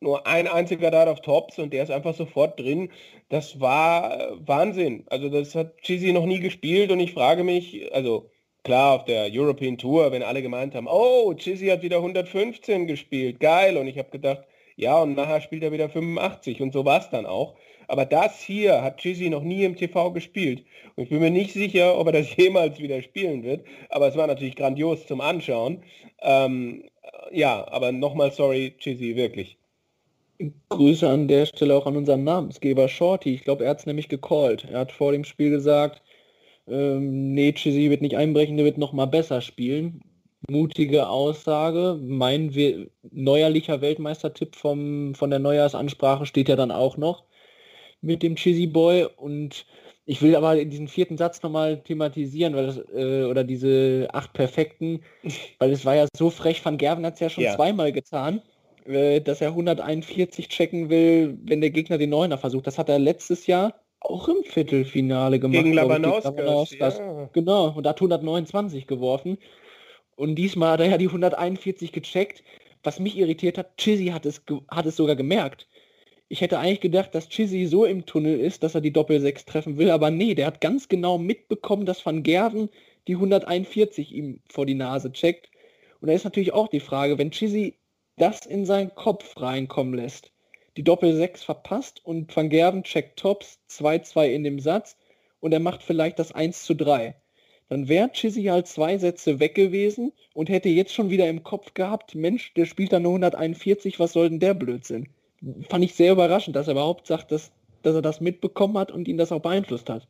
nur ein einziger Dart auf Tops und der ist einfach sofort drin. Das war äh, Wahnsinn. Also das hat Chizzy noch nie gespielt und ich frage mich, also klar, auf der European Tour, wenn alle gemeint haben, oh, Chizzy hat wieder 115 gespielt, geil. Und ich habe gedacht, ja, und nachher spielt er wieder 85 und so war es dann auch. Aber das hier hat Chizzy noch nie im TV gespielt. Und ich bin mir nicht sicher, ob er das jemals wieder spielen wird. Aber es war natürlich grandios zum Anschauen. Ähm, ja, aber nochmal sorry, Chizzy, wirklich. Grüße an der Stelle auch an unseren Namensgeber Shorty. Ich glaube, er hat es nämlich gecallt. Er hat vor dem Spiel gesagt, ähm, nee, Chizzy wird nicht einbrechen, der wird noch mal besser spielen. Mutige Aussage. Mein we neuerlicher Weltmeistertipp vom, von der Neujahrsansprache steht ja dann auch noch mit dem Chizzy Boy und Ich will aber diesen vierten Satz nochmal thematisieren, weil das, äh, oder diese acht Perfekten, weil es war ja so frech, Van Gerven hat es ja schon Ja. zweimal getan, dass er 141 checken will, wenn der Gegner den Neuner versucht. Das hat er letztes Jahr auch im Viertelfinale gemacht. Gegen Labanauskas, ja. Genau, und hat 129 geworfen. Und diesmal hat er ja die 141 gecheckt. Was mich irritiert hat, Chizzy hat es, hat es sogar gemerkt. Ich hätte eigentlich gedacht, dass Chizzy so im Tunnel ist, dass er die Doppel-6 treffen will, aber nee, der hat ganz genau mitbekommen, dass Van Gerven die 141 ihm vor die Nase checkt. Und da ist natürlich auch die Frage, wenn Chizzy das in seinen Kopf reinkommen lässt, die Doppel-6 verpasst und Van Gerven checkt Tops 2-2 in dem Satz und er macht vielleicht das 1 zu 3 dann wäre Chizzy halt zwei Sätze weg gewesen und hätte jetzt schon wieder im Kopf gehabt, Mensch, der spielt da nur 141, was soll denn der Blödsinn? Fand ich sehr überraschend, dass er überhaupt sagt, dass, dass er das mitbekommen hat und ihn das auch beeinflusst hat.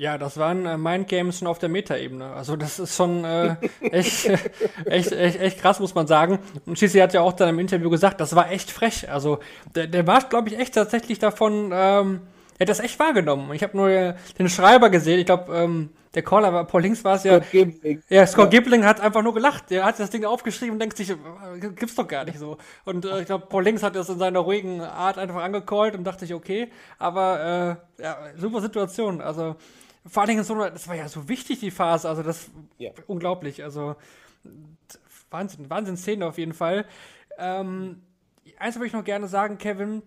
Ja, das waren äh, Mindgames schon auf der Meta-Ebene. Also das ist schon äh, echt, echt, echt, echt krass, muss man sagen. Und Schisi hat ja auch dann im Interview gesagt, das war echt frech. Also der, der war, glaube ich, echt tatsächlich davon, ähm, er hat das echt wahrgenommen. Ich habe nur äh, den Schreiber gesehen. Ich glaube, ähm, der Caller war, Paul Links war es ja. Scott Gimling. Ja, Scott Gibling hat einfach nur gelacht. Der hat das Ding aufgeschrieben und denkt sich, äh, gibt's doch gar nicht so. Und äh, ich glaube, Paul Links hat das in seiner ruhigen Art einfach angecallt und dachte ich, okay. Aber äh, ja, super Situation. Also vor allen Dingen so, das war ja so wichtig, die Phase. Also das Ja. unglaublich. Also Wahnsinn, Wahnsinn Szene auf jeden Fall. Ähm, eins würde ich noch gerne sagen, Kevin.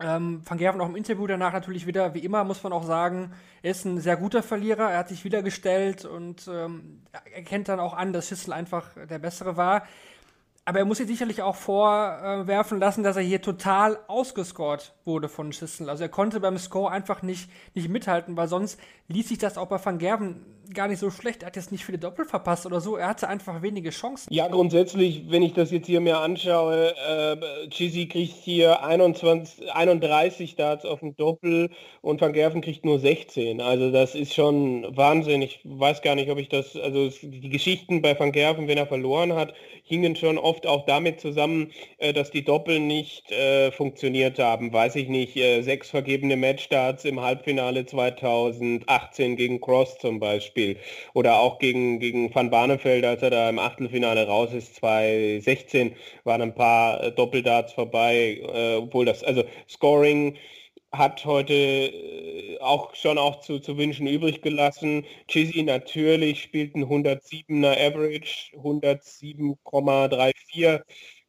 Ähm, Van Gerven auch im Interview danach natürlich wieder, wie immer muss man auch sagen, er ist ein sehr guter Verlierer, er hat sich wieder gestellt und ähm, er erkennt dann auch an, dass Schüssel einfach der Bessere war. Aber er muss sich sicherlich auch vorwerfen lassen, dass er hier total ausgescored wurde von Schüssel. Also er konnte beim Score einfach nicht, nicht mithalten, weil sonst ließ sich das auch bei Van Gerven gar nicht so schlecht. Er hat jetzt nicht viele Doppel verpasst oder so, er hatte einfach wenige Chancen. Ja, grundsätzlich, wenn ich das jetzt hier mir anschaue, äh, Chizzy kriegt hier 21, 31 Darts auf dem Doppel und Van Gerven kriegt nur 16. Also das ist schon Wahnsinn. Ich weiß gar nicht, ob ich das, also die Geschichten bei Van Gerven, wenn er verloren hat, hingen schon oft auch damit zusammen, äh, dass die Doppel nicht äh, funktioniert haben. Weiß ich nicht, äh, sechs vergebene Matchstarts im Halbfinale 2018 gegen Cross zum Beispiel oder auch gegen, gegen Van Barneveld, als er da im Achtelfinale raus ist, 2016, waren ein paar äh, Doppeldarts vorbei, äh, obwohl das, also Scoring hat heute auch schon auch zu, zu wünschen übrig gelassen. Chizzy natürlich spielt ein 107er Average, 107,34.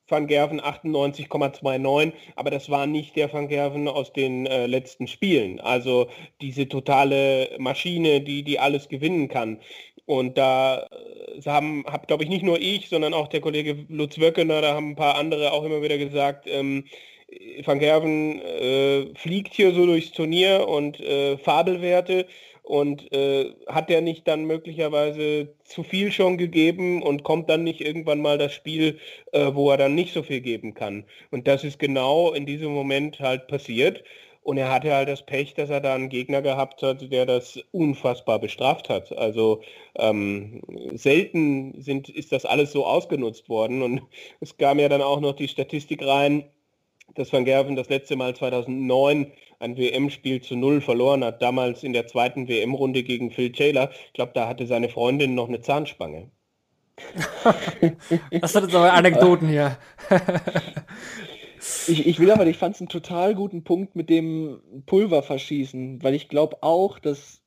Van Gerven 98,29, aber das war nicht der Van Gerven aus den äh, letzten Spielen. Also diese totale Maschine, die, die alles gewinnen kann. Und da äh, haben, hab glaube ich nicht nur ich, sondern auch der Kollege Lutz Wöckener, da haben ein paar andere auch immer wieder gesagt, ähm, Van Gerven äh, fliegt hier so durchs Turnier und äh, Fabelwerte und äh, hat der nicht dann möglicherweise zu viel schon gegeben und kommt dann nicht irgendwann mal das Spiel, äh, wo er dann nicht so viel geben kann. Und das ist genau in diesem Moment halt passiert. Und er hatte halt das Pech, dass er da einen Gegner gehabt hat, der das unfassbar bestraft hat. Also ähm, selten sind, ist das alles so ausgenutzt worden. Und es kam ja dann auch noch die Statistik rein, dass Van Gerven das letzte Mal 2009 ein WM-Spiel zu Null verloren hat, damals in der zweiten WM-Runde gegen Phil Taylor. Ich glaube, da hatte seine Freundin noch eine Zahnspange. Das sind jetzt aber Anekdoten hier. Ich, ich will aber, ich fand es einen total guten Punkt mit dem Pulver verschießen, weil ich glaube auch, dass,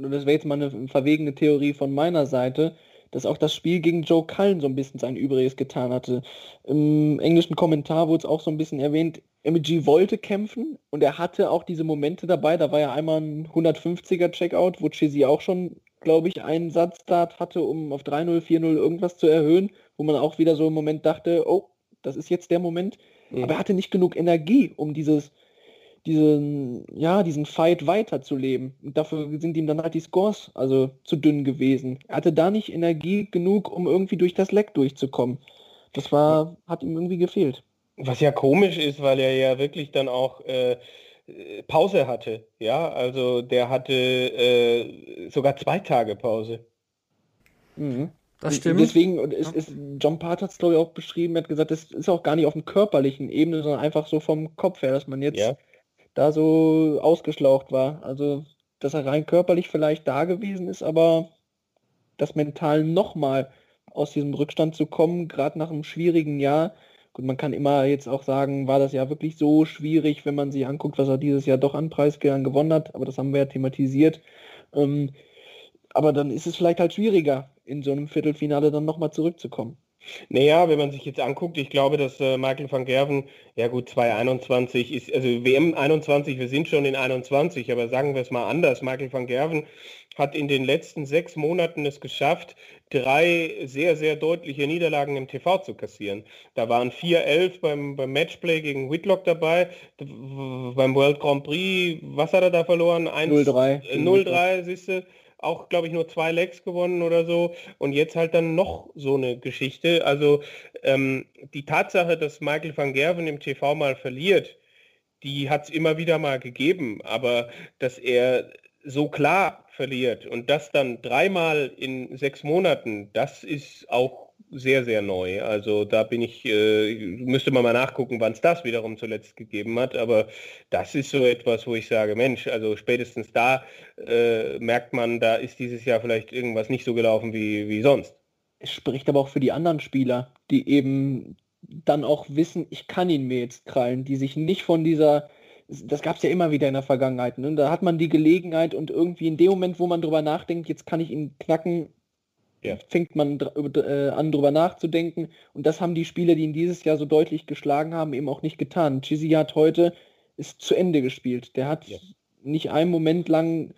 das wäre jetzt mal eine verwegene Theorie von meiner Seite, dass auch das Spiel gegen Joe Cullen so ein bisschen sein Übriges getan hatte. Im englischen Kommentar wurde es auch so ein bisschen erwähnt, MG wollte kämpfen und er hatte auch diese Momente dabei, da war ja einmal ein 150er Checkout, wo Chizzy auch schon, glaube ich, einen Satzstart hatte, um auf 3-0, 4-0 irgendwas zu erhöhen, wo man auch wieder so im Moment dachte, oh, das ist jetzt der Moment. Mhm. Aber er hatte nicht genug Energie, um dieses, diesen, ja, diesen Fight weiterzuleben. Und dafür sind ihm dann halt die Scores also zu dünn gewesen. Er hatte da nicht Energie genug, um irgendwie durch das Leck durchzukommen. Das war, hat ihm irgendwie gefehlt. Was ja komisch ist, weil er ja wirklich dann auch äh, Pause hatte. Ja, also der hatte äh, sogar zwei Tage Pause. Mhm. Das Und stimmt. Deswegen, und es ist, John Part hat es glaube ich auch beschrieben, er hat gesagt, das ist auch gar nicht auf dem körperlichen Ebene, sondern einfach so vom Kopf her, dass man jetzt Ja. Da so ausgeschlaucht war. Also dass er rein körperlich vielleicht da gewesen ist, aber das mental nochmal aus diesem Rückstand zu kommen, gerade nach einem schwierigen Jahr. Gut, man kann immer jetzt auch sagen, war das ja wirklich so schwierig, wenn man sich anguckt, was er dieses Jahr doch an Preisgeldern gewonnen hat, aber das haben wir ja thematisiert. Ähm, aber dann ist es vielleicht halt schwieriger, in so einem Viertelfinale dann nochmal zurückzukommen. Naja, wenn man sich jetzt anguckt, ich glaube, dass äh, Michael van Gerven, ja gut, 2021 ist, also WM 21, wir sind schon in 21, aber sagen wir es mal anders. Michael van Gerven hat in den letzten sechs Monaten es geschafft, drei sehr, sehr deutliche Niederlagen im TV zu kassieren. Da waren 4-11 beim, beim Matchplay gegen Whitlock dabei, beim World Grand Prix, was hat er da verloren? 0-3. 0-3, siehst du auch, glaube ich, nur zwei Legs gewonnen oder so. Und jetzt halt dann noch so eine Geschichte. Also ähm, die Tatsache, dass Michael van Gerven im TV mal verliert, die hat es immer wieder mal gegeben. Aber dass er so klar verliert und das dann dreimal in sechs Monaten, das ist auch sehr, sehr neu. Also da bin ich, äh, müsste man mal nachgucken, wann es das wiederum zuletzt gegeben hat. Aber das ist so etwas, wo ich sage, Mensch, also spätestens da äh, merkt man, da ist dieses Jahr vielleicht irgendwas nicht so gelaufen wie, wie sonst. Es spricht aber auch für die anderen Spieler, die eben dann auch wissen, ich kann ihn mir jetzt krallen, die sich nicht von dieser das gab es ja immer wieder in der Vergangenheit. Ne? Da hat man die Gelegenheit und irgendwie in dem Moment, wo man drüber nachdenkt, jetzt kann ich ihn knacken, ja. fängt man äh, an drüber nachzudenken. Und das haben die Spieler, die ihn dieses Jahr so deutlich geschlagen haben, eben auch nicht getan. Chizzy hat heute ist zu Ende gespielt. Der hat ja. nicht einen Moment lang,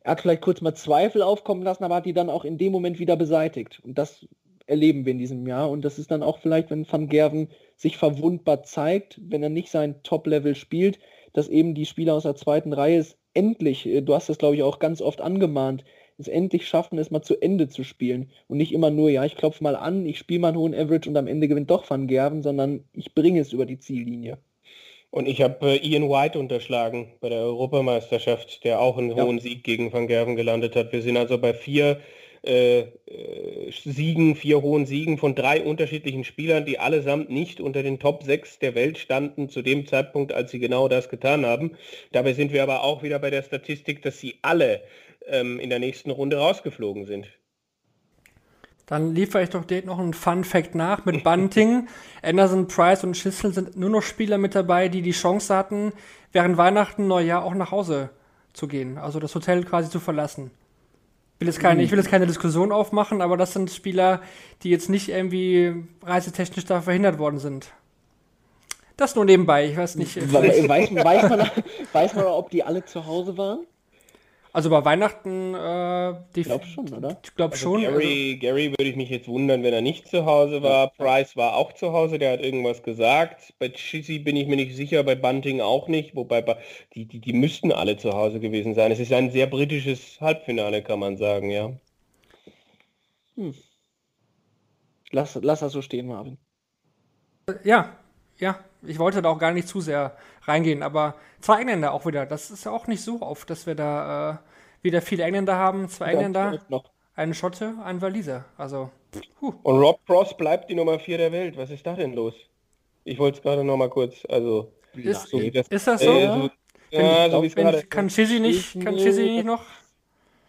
er hat vielleicht kurz mal Zweifel aufkommen lassen, aber hat die dann auch in dem Moment wieder beseitigt. Und das erleben wir in diesem Jahr. Und das ist dann auch vielleicht, wenn Van Gerven sich verwundbar zeigt, wenn er nicht sein Top-Level spielt, dass eben die Spieler aus der zweiten Reihe es endlich, äh, du hast das glaube ich auch ganz oft angemahnt, es endlich schaffen, es mal zu Ende zu spielen. Und nicht immer nur, ja, ich klopfe mal an, ich spiele mal einen hohen Average und am Ende gewinnt doch Van Gerven, sondern ich bringe es über die Ziellinie. Und ich habe äh, Ian White unterschlagen bei der Europameisterschaft, der auch einen ja. hohen Sieg gegen Van Gerven gelandet hat. Wir sind also bei vier Siegen, vier hohen Siegen von drei unterschiedlichen Spielern, die allesamt nicht unter den Top 6 der Welt standen zu dem Zeitpunkt, als sie genau das getan haben. Dabei sind wir aber auch wieder bei der Statistik, dass sie alle ähm, in der nächsten Runde rausgeflogen sind. Dann liefere ich doch direkt noch einen Fun Fact nach mit Bunting. Anderson, Price und Schissel sind nur noch Spieler mit dabei, die die Chance hatten, während Weihnachten, Neujahr auch nach Hause zu gehen, also das Hotel quasi zu verlassen will jetzt keine, ich will jetzt keine Diskussion aufmachen, aber das sind Spieler, die jetzt nicht irgendwie reisetechnisch da verhindert worden sind. Das nur nebenbei, ich weiß nicht. Weiß, weiß, man, weiß man, ob die alle zu Hause waren? Also bei Weihnachten, äh, die ich glaube schon, oder? Ich glaube also schon. Gary, also, Gary würde ich mich jetzt wundern, wenn er nicht zu Hause war. Price war auch zu Hause, der hat irgendwas gesagt. Bei Chizzy bin ich mir nicht sicher, bei Bunting auch nicht, wobei die, die, die müssten alle zu Hause gewesen sein. Es ist ein sehr britisches Halbfinale, kann man sagen, ja. Hm. Lass, lass das so stehen, Marvin. Ja, ja, ich wollte da auch gar nicht zu sehr reingehen, aber zwei Engländer auch wieder. Das ist ja auch nicht so oft, dass wir da äh, wieder viele Engländer haben. Zwei Engländer, einen Schotte, einen Waliser. Also, huh. Und Rob Cross bleibt die Nummer 4 der Welt. Was ist da denn los? Ich wollte es gerade noch mal kurz, also... Ist, so das, ist das so? Äh, so ja, so wie es gerade... Kann Chizzy nicht, kann Chizzy nicht noch?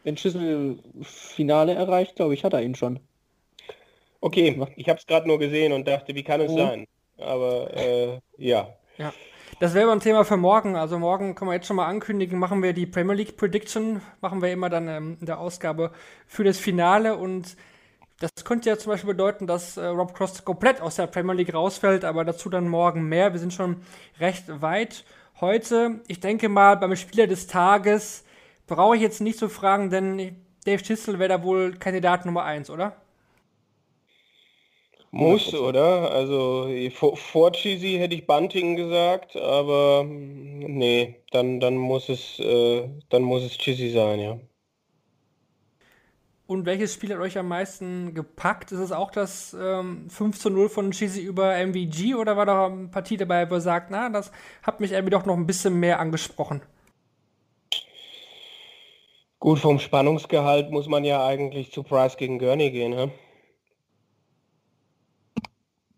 Wenn Schüssel Finale erreicht, glaube ich, hat er ihn schon. Okay, ich habe es gerade nur gesehen und dachte, wie kann es oh. sein? Aber äh, ja. Ja. Das wäre ein Thema für morgen. Also morgen können wir jetzt schon mal ankündigen, machen wir die Premier League Prediction, machen wir immer dann ähm, in der Ausgabe für das Finale und das könnte ja zum Beispiel bedeuten, dass äh, Rob Cross komplett aus der Premier League rausfällt, aber dazu dann morgen mehr. Wir sind schon recht weit heute. Ich denke mal, beim Spieler des Tages brauche ich jetzt nicht zu fragen, denn Dave Chisel wäre da wohl Kandidat Nummer 1, oder? Muss, oder? Also vor, vor Cheesy hätte ich Bunting gesagt, aber nee, dann, dann muss es äh, dann muss es Cheesy sein, ja. Und welches Spiel hat euch am meisten gepackt? Ist es auch das ähm, 5 zu 0 von Cheesy über MVG oder war da eine Partie dabei, wo er sagt, na, das hat mich irgendwie doch noch ein bisschen mehr angesprochen? Gut, vom Spannungsgehalt muss man ja eigentlich zu Price gegen Gurney gehen, ne?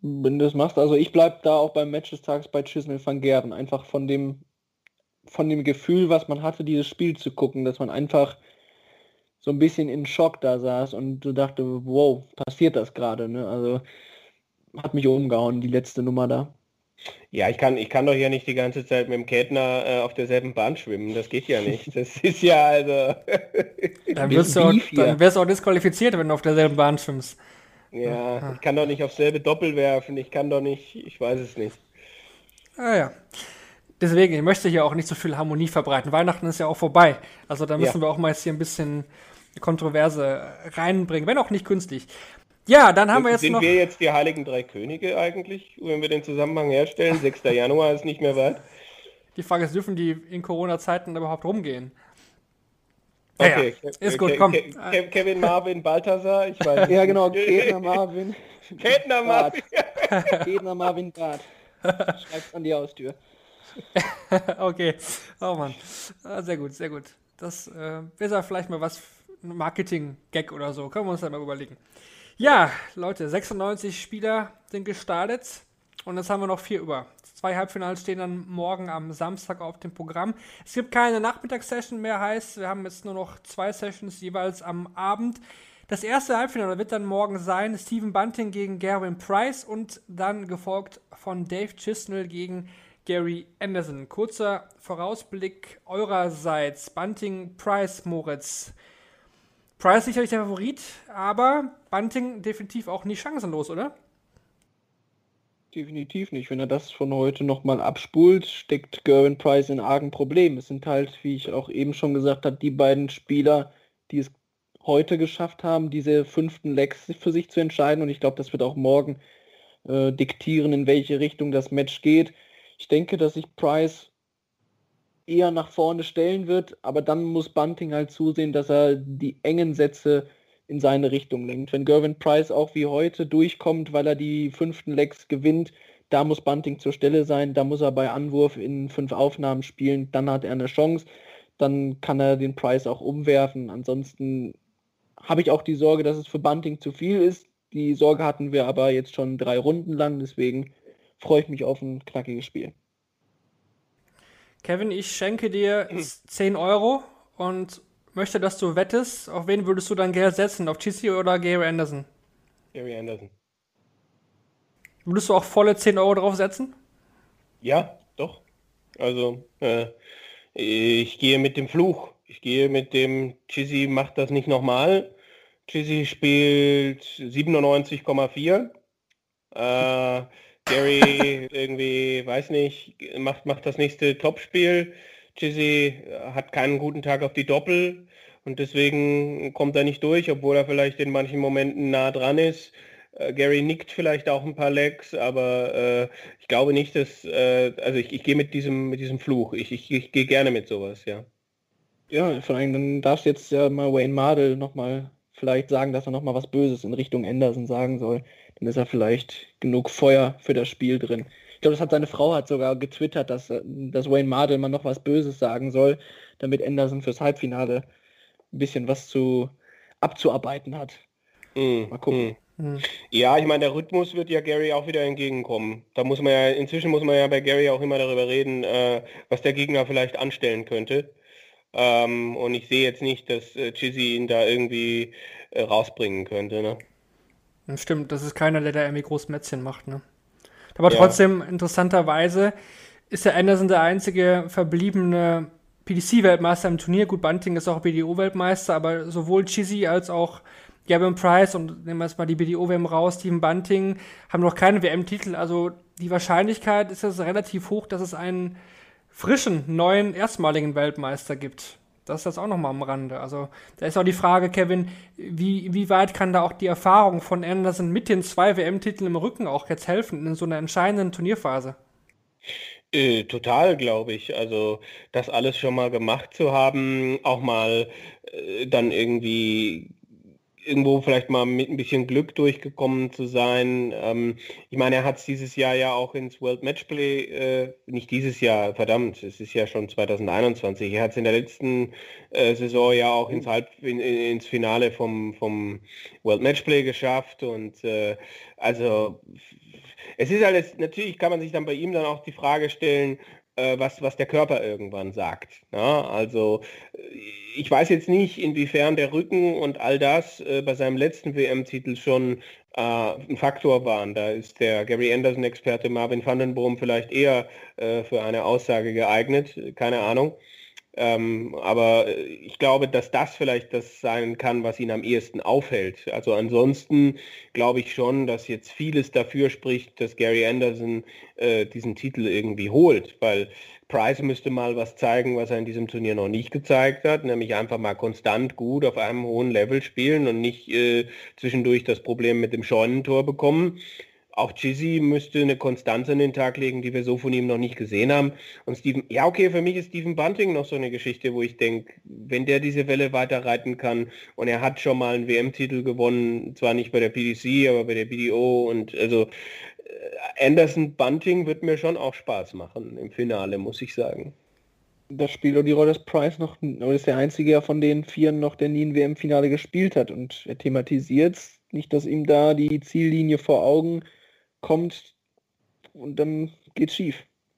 Wenn du das machst. Also ich bleibe da auch beim Match des Tages bei Chisnell van Gerven. Einfach von dem von dem Gefühl, was man hatte, dieses Spiel zu gucken, dass man einfach so ein bisschen in Schock da saß und so dachte, wow, passiert das gerade, ne? Also hat mich umgehauen, die letzte Nummer da. Ja, ich kann, ich kann doch hier nicht die ganze Zeit mit dem Kettner äh, auf derselben Bahn schwimmen. Das geht ja nicht. Das ist ja also. dann wirst du auch, dann wirst du auch disqualifiziert, wenn du auf derselben Bahn schwimmst. Ja, ich kann doch nicht auf selbe Doppel werfen. Ich kann doch nicht, ich weiß es nicht. Ah ja. Deswegen, ich möchte hier auch nicht so viel Harmonie verbreiten. Weihnachten ist ja auch vorbei. Also da müssen ja. wir auch mal jetzt hier ein bisschen Kontroverse reinbringen, wenn auch nicht künstlich. Ja, dann haben wir jetzt sind noch... Sind wir jetzt die Heiligen Drei Könige eigentlich, wenn wir den Zusammenhang herstellen? 6. Januar ist nicht mehr weit. Die Frage ist, dürfen die in Corona-Zeiten überhaupt rumgehen? Okay, ja, ist gut, komm. Kevin Marvin Balthasar, ich weiß. ja, genau, Ketner Marvin. Ketner Marvin. Ketner Marvin Bart. Schreib's an die Haustür. okay. Oh Mann. Ah, sehr gut, sehr gut. Das äh, wäre vielleicht mal was, Marketing-Gag oder so. Können wir uns da mal überlegen. Ja, Leute, 96 Spieler sind gestartet und jetzt haben wir noch vier über. Zwei Halbfinals stehen dann morgen am Samstag auf dem Programm. Es gibt keine Nachmittagssession mehr, heißt, wir haben jetzt nur noch zwei Sessions jeweils am Abend. Das erste Halbfinale wird dann morgen sein Stephen Bunting gegen Gerwin Price und dann gefolgt von Dave Chisnell gegen Gary Anderson. Kurzer Vorausblick eurerseits. Bunting, Price, Moritz. Price sicherlich der Favorit, aber Bunting definitiv auch nicht chancenlos, oder? Definitiv nicht. Wenn er das von heute nochmal abspult, steckt Gerwin Price in argen Problemen. Es sind halt, wie ich auch eben schon gesagt habe, die beiden Spieler, die es heute geschafft haben, diese fünften Legs für sich zu entscheiden. Und ich glaube, das wird auch morgen äh, diktieren, in welche Richtung das Match geht. Ich denke, dass sich Price eher nach vorne stellen wird, aber dann muss Bunting halt zusehen, dass er die engen Sätze in seine Richtung lenkt. Wenn Gervin Price auch wie heute durchkommt, weil er die fünften Legs gewinnt, da muss Bunting zur Stelle sein, da muss er bei Anwurf in fünf Aufnahmen spielen, dann hat er eine Chance, dann kann er den Price auch umwerfen. Ansonsten habe ich auch die Sorge, dass es für Bunting zu viel ist. Die Sorge hatten wir aber jetzt schon drei Runden lang, deswegen freue ich mich auf ein knackiges Spiel. Kevin, ich schenke dir 10 Euro und möchte, dass du wettest. Auf wen würdest du dann Geld setzen? Auf Chisi oder Gary Anderson? Gary Anderson. Würdest du auch volle 10 Euro drauf setzen? Ja, doch. Also, äh, ich gehe mit dem Fluch. Ich gehe mit dem Chizzy macht das nicht nochmal. Chizzy spielt 97,4. Äh, Gary irgendwie, weiß nicht, macht, macht das nächste Topspiel. Chizzy hat keinen guten Tag auf die Doppel und deswegen kommt er nicht durch, obwohl er vielleicht in manchen Momenten nah dran ist. Äh, Gary nickt vielleicht auch ein paar Legs, aber äh, ich glaube nicht, dass, äh, also ich, ich gehe mit diesem, mit diesem Fluch. Ich, ich, ich gehe gerne mit sowas, ja. Ja, vor allem, dann darfst du jetzt ja mal Wayne Mardell nochmal vielleicht sagen, dass er nochmal was Böses in Richtung Anderson sagen soll. Dann ist er vielleicht genug Feuer für das Spiel drin. Ich glaube, das hat seine Frau hat sogar getwittert, dass, dass Wayne Mardell mal noch was Böses sagen soll, damit Anderson fürs Halbfinale ein bisschen was zu abzuarbeiten hat. Mm, mal gucken. Mm. Ja, ich meine, der Rhythmus wird ja Gary auch wieder entgegenkommen. Da muss man ja, inzwischen muss man ja bei Gary auch immer darüber reden, äh, was der Gegner vielleicht anstellen könnte. Ähm, und ich sehe jetzt nicht, dass äh, Chizzy ihn da irgendwie äh, rausbringen könnte. Ne? Stimmt, das ist keiner, der da irgendwie groß Mätzchen macht. Ne? Aber ja. trotzdem, interessanterweise, ist der Anderson der einzige verbliebene PDC-Weltmeister im Turnier. Gut, Bunting ist auch BDO-Weltmeister, aber sowohl Chizzy als auch Gavin Price und nehmen wir jetzt mal die BDO-WM raus, Team Bunting, haben noch keine WM-Titel. Also die Wahrscheinlichkeit ist jetzt relativ hoch, dass es einen frischen, neuen, erstmaligen Weltmeister gibt. Das ist das auch nochmal am Rande. Also da ist auch die Frage, Kevin, wie, wie weit kann da auch die Erfahrung von Anderson mit den zwei WM-Titeln im Rücken auch jetzt helfen in so einer entscheidenden Turnierphase? Äh, total, glaube ich. Also das alles schon mal gemacht zu haben, auch mal äh, dann irgendwie irgendwo vielleicht mal mit ein bisschen Glück durchgekommen zu sein. Ähm, ich meine, er hat es dieses Jahr ja auch ins World Matchplay, äh, nicht dieses Jahr, verdammt, es ist ja schon 2021. Er hat es in der letzten äh, Saison ja auch ins, Halb, in, ins Finale vom, vom World Matchplay geschafft und äh, also es ist alles, natürlich kann man sich dann bei ihm dann auch die Frage stellen, äh, was, was der Körper irgendwann sagt. Ja, also ich weiß jetzt nicht, inwiefern der Rücken und all das äh, bei seinem letzten WM-Titel schon äh, ein Faktor waren. Da ist der Gary Anderson-Experte Marvin van den Boom vielleicht eher äh, für eine Aussage geeignet, keine Ahnung. Ähm, aber äh, ich glaube, dass das vielleicht das sein kann, was ihn am ehesten aufhält. Also ansonsten glaube ich schon, dass jetzt vieles dafür spricht, dass Gary Anderson äh, diesen Titel irgendwie holt, weil Price müsste mal was zeigen, was er in diesem Turnier noch nicht gezeigt hat, nämlich einfach mal konstant gut auf einem hohen Level spielen und nicht äh, zwischendurch das Problem mit dem Scheunentor bekommen auch Chizzy müsste eine Konstanz an den Tag legen, die wir so von ihm noch nicht gesehen haben. Und Steven, ja okay, für mich ist Steven Bunting noch so eine Geschichte, wo ich denke, wenn der diese Welle weiter reiten kann und er hat schon mal einen WM-Titel gewonnen, zwar nicht bei der PDC, aber bei der BDO und also äh, Anderson Bunting wird mir schon auch Spaß machen im Finale, muss ich sagen. Das spielt auch die Rolle, dass Price noch ist der einzige von den Vieren noch, der nie ein WM-Finale gespielt hat und er thematisiert nicht, dass ihm da die Ziellinie vor Augen kommt und dann geht's schief.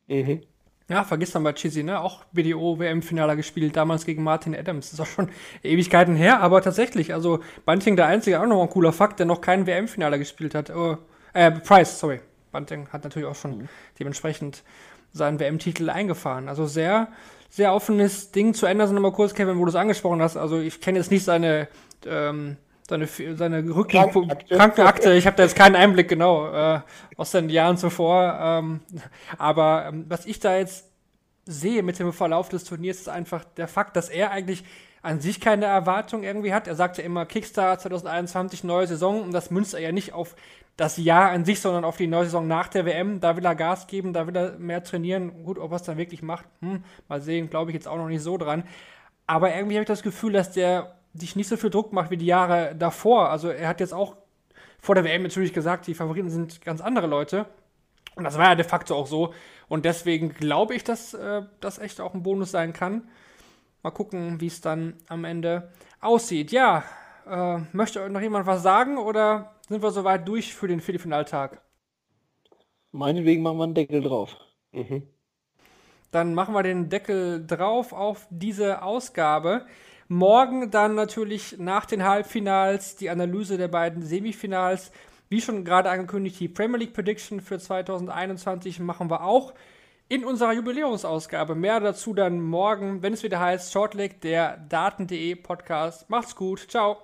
Mhm. Ja, vergiss dann bei Chizzy, ne? Auch BDO WM-Finaler gespielt, damals gegen Martin Adams. Das ist auch schon Ewigkeiten her, aber tatsächlich, also Bunting der Einzige, auch noch ein cooler Fakt, der noch keinen WM-Finaler gespielt hat. Oh, äh, Price, sorry. Bunting hat natürlich auch schon mhm. dementsprechend seinen WM-Titel eingefahren. Also sehr, sehr offenes Ding zu Anderson nochmal kurz, Kevin, wo du es angesprochen hast. Also ich kenne jetzt nicht seine ähm, seine, seine Krankenakte. Krankenakte. Ich habe da jetzt keinen Einblick genau äh, aus den Jahren zuvor. Ähm, aber ähm, was ich da jetzt sehe mit dem Verlauf des Turniers ist einfach der Fakt, dass er eigentlich an sich keine Erwartung irgendwie hat. Er sagt ja immer Kickstarter 2021 neue Saison und das münzt er ja nicht auf das Jahr an sich, sondern auf die neue Saison nach der WM. Da will er Gas geben, da will er mehr trainieren. Gut, ob er es dann wirklich macht, hm, mal sehen, glaube ich jetzt auch noch nicht so dran. Aber irgendwie habe ich das Gefühl, dass der sich nicht so viel Druck macht wie die Jahre davor. Also er hat jetzt auch vor der WM natürlich gesagt, die Favoriten sind ganz andere Leute. Und das war ja de facto auch so. Und deswegen glaube ich, dass äh, das echt auch ein Bonus sein kann. Mal gucken, wie es dann am Ende aussieht. Ja, äh, möchte noch jemand was sagen oder sind wir soweit durch für den Viertelfinaltag? Meinetwegen machen wir einen Deckel drauf. Mhm. Dann machen wir den Deckel drauf auf diese Ausgabe. Morgen dann natürlich nach den Halbfinals die Analyse der beiden Semifinals. Wie schon gerade angekündigt, die Premier League Prediction für 2021 machen wir auch in unserer Jubiläumsausgabe. Mehr dazu dann morgen, wenn es wieder heißt Shortleg, der Daten.de Podcast. Macht's gut. Ciao.